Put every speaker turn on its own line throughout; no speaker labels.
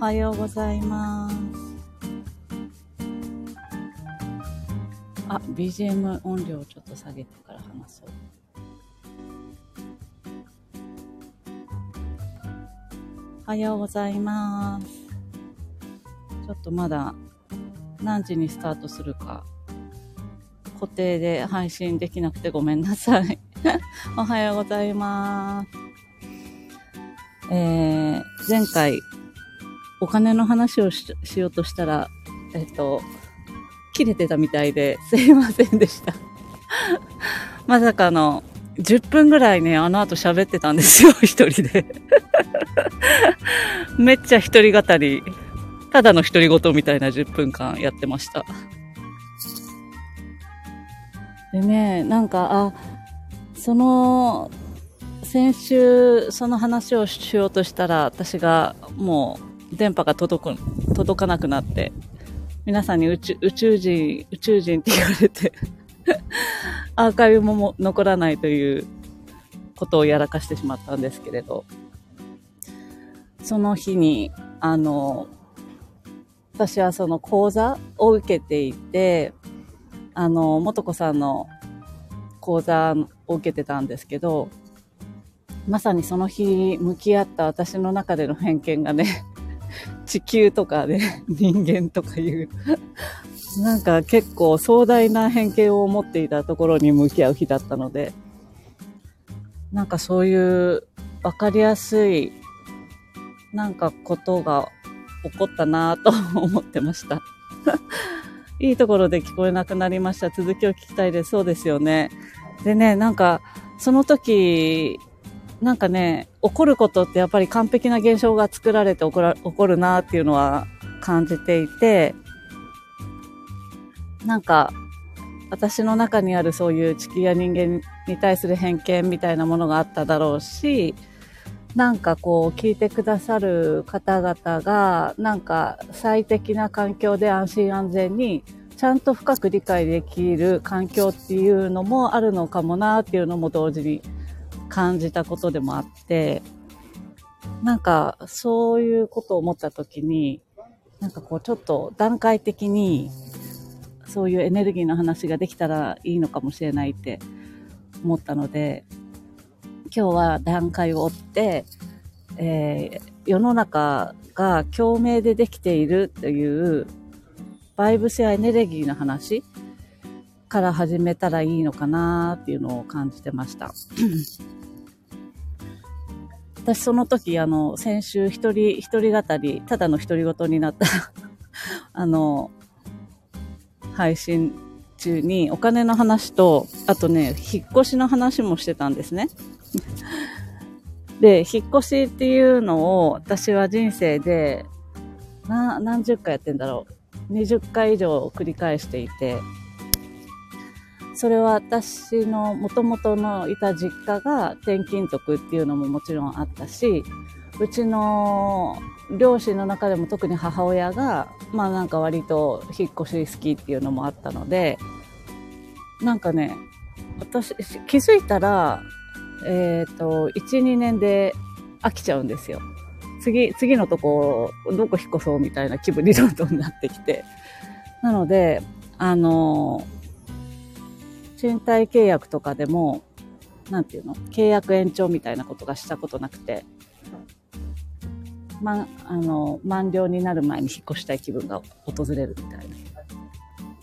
おはようございます。あ、BGM 音量をちょっと下げてから話そう。おはようございます。ちょっとまだ何時にスタートするか固定で配信できなくてごめんなさい。おはようございます。えー、前回お金の話をししようとしたら、えっと、切れてたみたいで すいませんでした。まさかの、10分ぐらいね、あの後喋ってたんですよ、一人で。めっちゃ一人語り、ただの独り言みたいな10分間やってました。でね、なんか、あ、その、先週その話をしようとしたら、私がもう電波が届く、届かなくなって、皆さんに宇宙宇宙人、宇宙人って言われて、アーカイブもも残らないということをやらかしてしまったんですけれど、その日に、あの、私はその講座を受けていて、あの、元子さんの講座を受けてたんですけど、まさにその日向き合った私の中での偏見がね、地球とかね、人間とかいう、なんか結構壮大な偏見を持っていたところに向き合う日だったので、なんかそういうわかりやすい、なんかことが起こったなぁと思ってました。いいところで聞こえなくなりました。続きを聞きたいです。そうですよね。でね、なんか、その時、なんかね、起こることってやっぱり完璧な現象が作られて起こら起こるなっていうのは感じていて、なんか、私の中にあるそういう地球や人間に対する偏見みたいなものがあっただろうし、なんかこう聞いてくださる方々が、なんか最適な環境で安心安全にちゃんと深く理解できる環境っていうのもあるのかもなっていうのも同時に感じたことでもあって、なんかそういうことを思った時に、なんかこうちょっと段階的にそういうエネルギーの話ができたらいいのかもしれないって思ったので、今日は段階を追って、えー世の中が共鳴でできているというバイブスやエネルギーの話から始めたらいいのかなっていうのを感じてました。私その時、あの、先週一人、一人語り、ただの独り言になった、あの、配信中にお金の話と、あとね、引っ越しの話もしてたんですね。で、引っ越しっていうのを私は人生で、な、何十回やってんだろう。20回以上繰り返していて、それは私の元々のいた実家が転勤族っていうのももちろんあったし、うちの両親の中でも特に母親が、まあなんか割と引っ越し好きっていうのもあったので、なんかね、私、気づいたら、えっ、と、1、2年で飽きちゃうんですよ。次、次のとこ、どこ引っ越そうみたいな気分にどんどんなってきて。なので、あの、賃貸契約とかでも、なんていうの？契約延長みたいなことがしたことなくて、ま、あの、満了になる前に引っ越したい気分が訪れるみたいな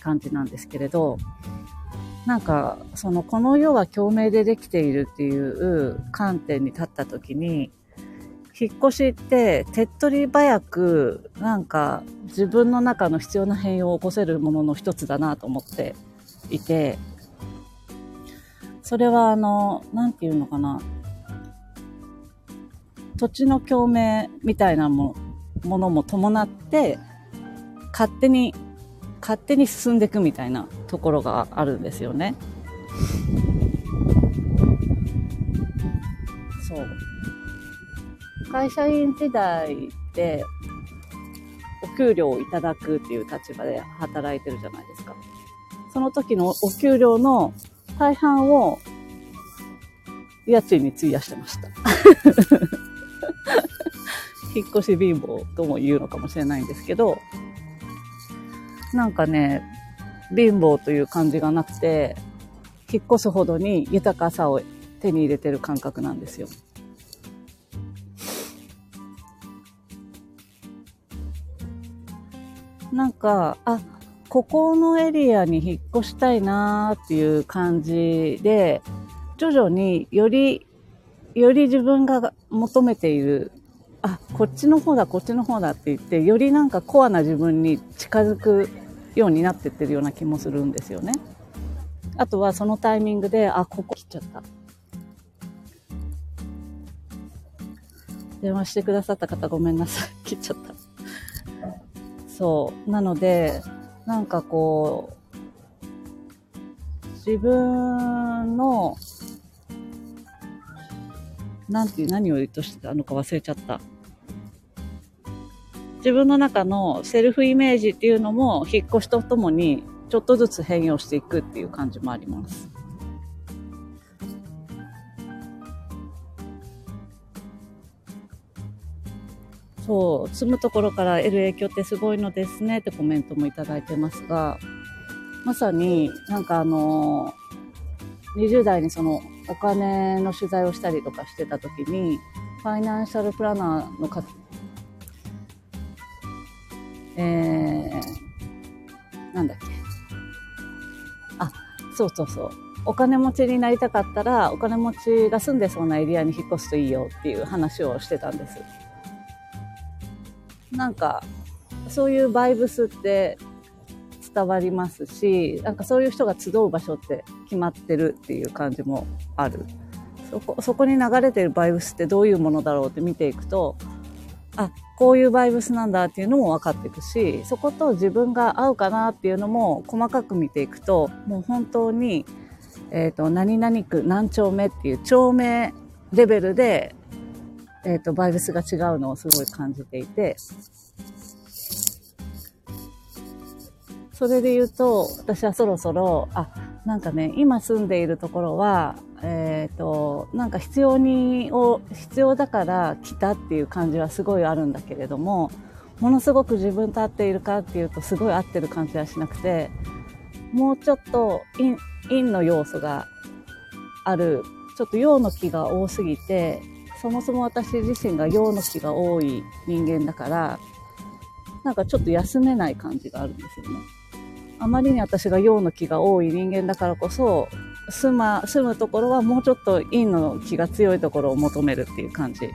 感じなんですけれど、なんか、その、この世は共鳴でできているっていう観点に立った時に、引っ越しって手っ取り早く、なんか自分の中の必要な変容を起こせるものの一つだなと思っていて、それはあの、なんていうのかな、土地の共鳴みたいなもものも伴って、勝手に、勝手に進んでいくみたいなところがあるんですよね。そう。会社員時代って、お給料をいただくっていう立場で働いてるじゃないですか。その時のお給料の大半を家賃に費やしてました。引っ越し貧乏とも言うのかもしれないんですけど、なんかね、貧乏という感じがなくて、引っ越すほどに豊かさを手に入れてる感覚なんですよ。なんか、あ、ここのエリアに引っ越したいなーっていう感じで、徐々により、より自分が求めている、あ、こっちの方だ、こっちの方だって言って、よりなんかコアな自分に近づくようになってってるような気もするんですよね。あとはそのタイミングで、あ、ここ切っちゃった。電話してくださった方ごめんなさい。切っちゃった。そう。なので、なんかこう、自分の、なんていう、何を言うとしてたのか忘れちゃった。自分の中のセルフイメージっていうのも引っ越しとともにちょっとずつ変容していくっていう感じもあります。そう、住むところから得る影響ってすごいのですねってコメントもいただいてますが、まさになんかあの、20代にそのお金の取材をしたりとかしてた時に、ファイナンシャルプランナーのか、えー、なんだっけ。あ、そうそうそう。お金持ちになりたかったら、お金持ちが住んでそうなエリアに引っ越すといいよっていう話をしてたんです。なんか、そういうバイブスって伝わりますし、なんかそういう人が集う場所って決まってるっていう感じもある。そこ、そこに流れてるバイブスってどういうものだろうって見ていくと、あ、こういうバイブスなんだっていうのも分かっていくし、そこと自分が合うかなっていうのも細かく見ていくと、もう本当に、えっ、ー、と、何々区何丁目っていう町名レベルでえっ、ー、と、バイブスが違うのをすごい感じていて、それで言うと、私はそろそろ、あ、なんかね、今住んでいるところは、えっ、ー、と、なんか必要に、を、必要だから来たっていう感じはすごいあるんだけれども、ものすごく自分と合っているかっていうとすごい合ってる感じはしなくて、もうちょっと陰、陰の要素がある、ちょっと陽の気が多すぎて、そもそも私自身が陽の気が多い人間だから、なんかちょっと休めない感じがあるんですよね。あまりに私が陽の気が多い人間だからこそ、住ま、住むところはもうちょっと陰の気が強いところを求めるっていう感じ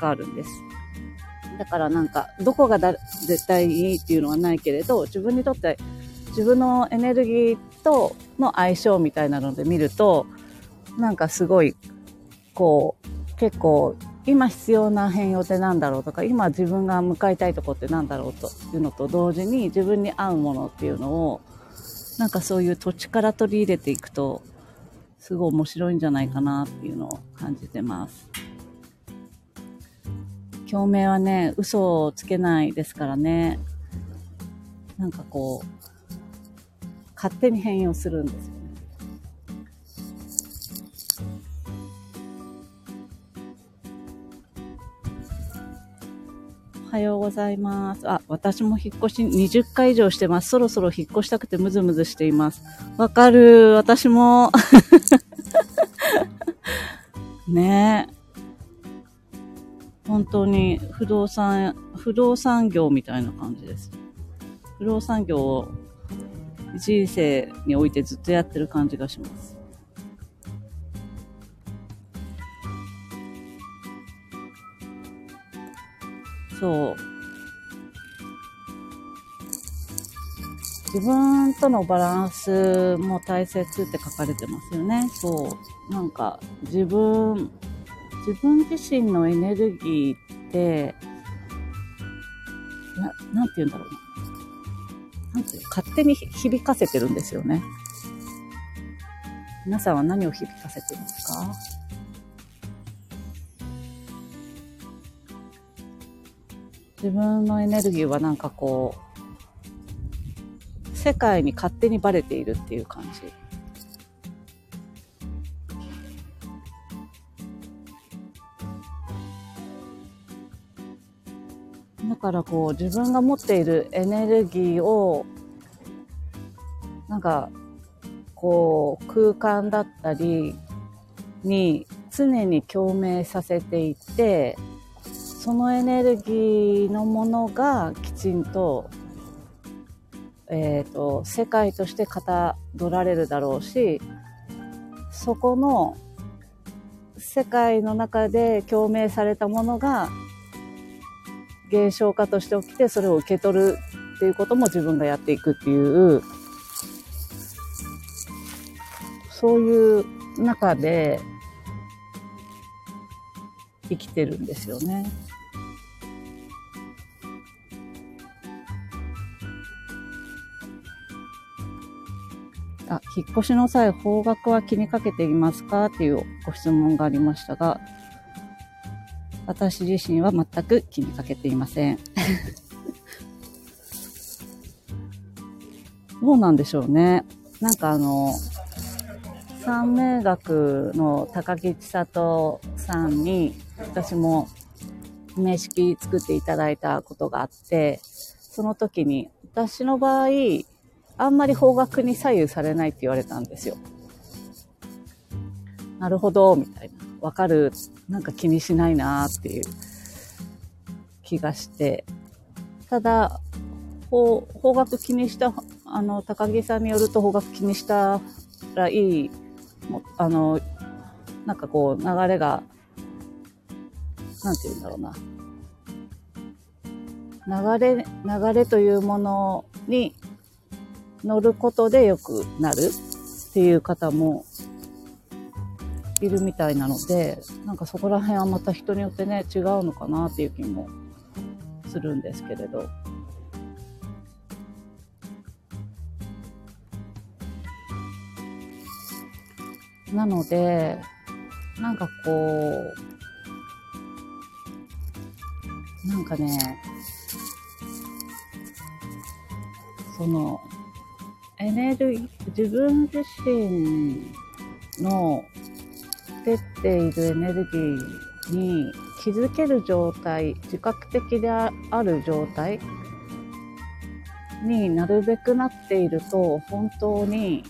があるんです。だからなんか、どこがだ絶対いいっていうのはないけれど、自分にとって自分のエネルギーとの相性みたいなので見ると、なんかすごい、こう、結構今必要な変容って何だろうとか今自分が向かいたいとこって何だろうというのと同時に自分に合うものっていうのをなんかそういう土地から取り入れていくとすごい面白いんじゃないかなっていうのを感じてます。共鳴はね、嘘をつけないですからね。なんかこう、勝手に変容するんですよ。はようございます。あ、私も引っ越し20回以上してます。そろそろ引っ越したくてムズムズしています。わかる。私も。ねえ。本当に不動産、不動産業みたいな感じです。不動産業を人生においてずっとやってる感じがします。そう。自分とのバランスも大切って書かれてますよね。そう。なんか、自分、自分自身のエネルギーって、な、なんて言うんだろうな。んていう勝手に響かせてるんですよね。皆さんは何を響かせてますか？自分のエネルギーはなんかこう、世界に勝手にバレているっていう感じ。だからこう自分が持っているエネルギーをなんかこう空間だったりに常に共鳴させていってそのエネルギーのものがきちんと,、えーと、世界としてかたどられるだろうしそこの世界の中で共鳴されたものが現象化として起きてそれを受け取るっていうことも自分がやっていくっていうそういう中で生きてるんですよね。あ、引っ越しの際、方角は気にかけていますか？っていうご質問がありましたが、私自身は全く気にかけていません。どうなんでしょうね。なんかあの、三名学の高木千里さんに私も名式作っていただいたことがあって、その時に私の場合、あんまり方角に左右されないって言われたんですよ。なるほど、みたいな。わかる。なんか気にしないなっていう気がして。ただ、方方角気にした、あの、高木さんによると方角気にしたらいい、もあの、なんかこう流れが、なんて言うんだろうな。流れ、流れというものに乗ることで良くなるっていう方もいるみたいなので、なんかそこら辺はまた人によってね、違うのかなっていう気もするんですけれど。なので、なんかこう、なんかね、その、エネルギー、自分自身の出ているエネルギーに気づける状態、自覚的である状態になるべくなっていると、本当に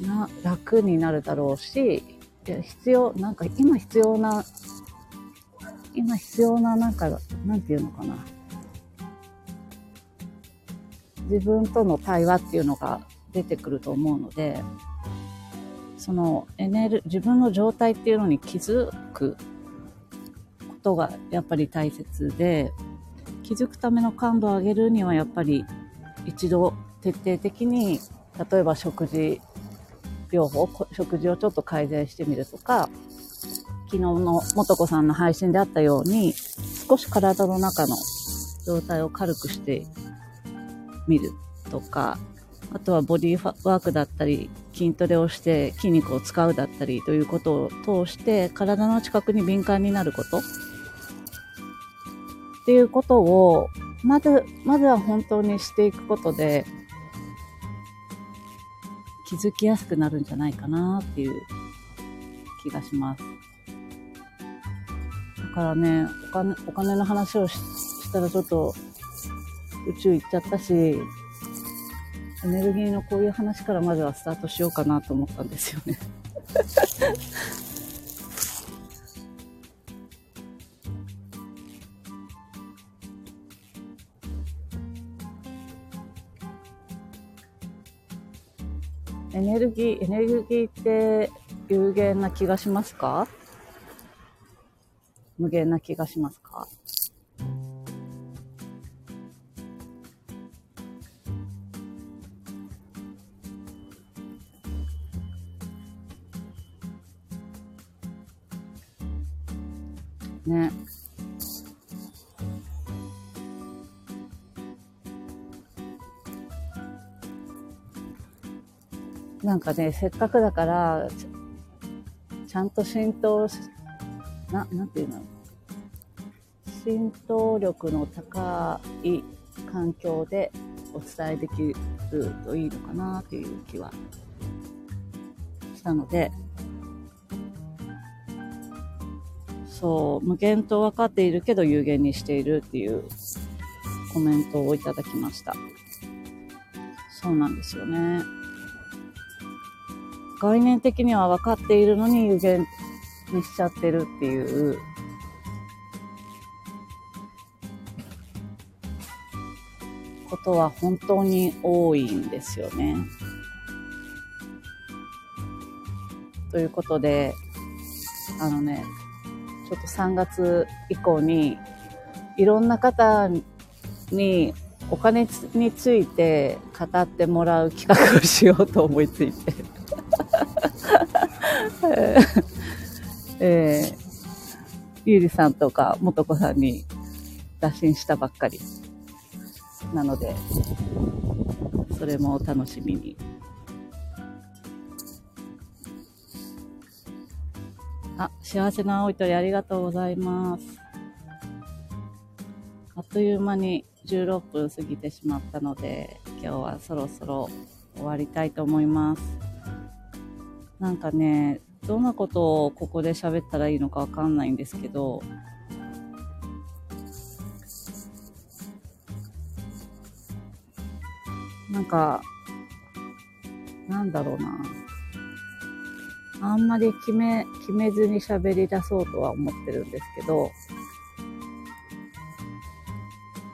な楽になるだろうし、必要、なんか今必要な、今必要な、なんか、なんていうのかな。自分との対話っていうのが出てくると思うので、そのエネル、自分の状態っていうのに気づくことがやっぱり大切で、気づくための感度を上げるにはやっぱり一度徹底的に、例えば食事療法、食事をちょっと改善してみるとか、昨日の元子さんの配信であったように、少し体の中の状態を軽くして見るとか、あとはボディーワークだったり、筋トレをして筋肉を使うだったりということを通して体の近くに敏感になることっていうことをまず、まずは本当にしていくことで気づきやすくなるんじゃないかなっていう気がします。だからね、お金お金の話をしたらちょっと宇宙行っちゃったし、エネルギーのこういう話からまずはスタートしようかなと思ったんですよね。エネルギー、エネルギーって有限な気がしますか？無限な気がしますか？ね。なんかね、せっかくだから、ちゃんと浸透し、な、なんていうの？浸透力の高い環境でお伝えできるといいのかなっていう気はしたので、そう、無限と分かっているけど有限にしているっていうコメントをいただきました。そうなんですよね。概念的には分かっているのに有限にしちゃってるっていうことは本当に多いんですよね。ということで、あのね、ちょっと3月以降にいろんな方にお金について語ってもらう企画をしようと思いついて えー、ゆりさんとかもとこさんに打診したばっかりなので、それも楽しみに。あ、幸せな青い鳥ありがとうございます。あっという間に16分過ぎてしまったので、今日はそろそろ終わりたいと思います。なんかね、どんなことをここで喋ったらいいのかわかんないんですけど、なんか、なんだろうな。あんまり決め、決めずに喋り出そうとは思ってるんですけど、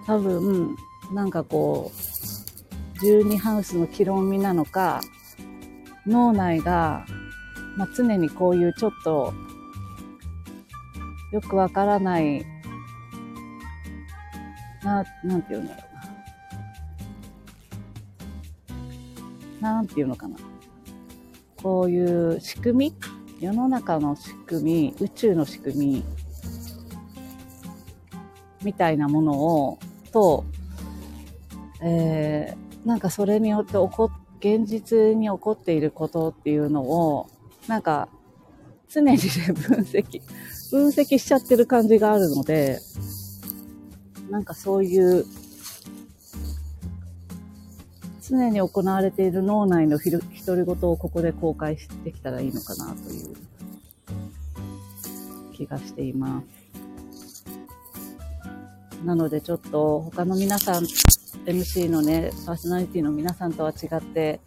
多分、なんかこう、12ハウスの気論味なのか、脳内が、まあ、常にこういうちょっと、よくわからない、な、なんて言うんだろうな。なんて言うのかな。こういう仕組み世の中の仕組み、宇宙の仕組み、みたいなものを、と、えー、なんかそれによって起こ、現実に起こっていることっていうのを、なんか、常にね、分析、分析しちゃってる感じがあるので、なんかそういう常に行われている脳内の独り言をここで公開してきたらいいのかなという気がしています。なのでちょっと他の皆さん、MC のね、パーソナリティの皆さんとは違って、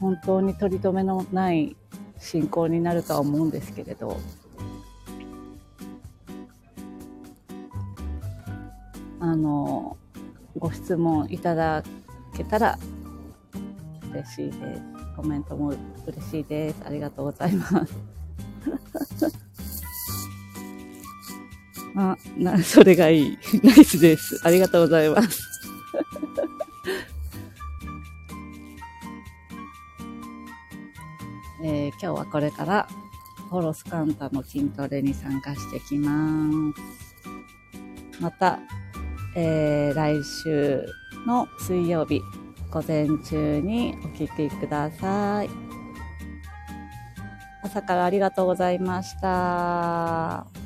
本当に取り留めのない進行になるとは思うんですけれど、あの、ご質問いただけたら嬉しいです。コメントも嬉しいです。ありがとうございます。あ、な、それがいい。ナイスです。ありがとうございます。えー、今日はこれからホロスカンタの筋トレに参加してきます。また、えー、来週の水曜日午前中にお聴きください。朝からありがとうございました。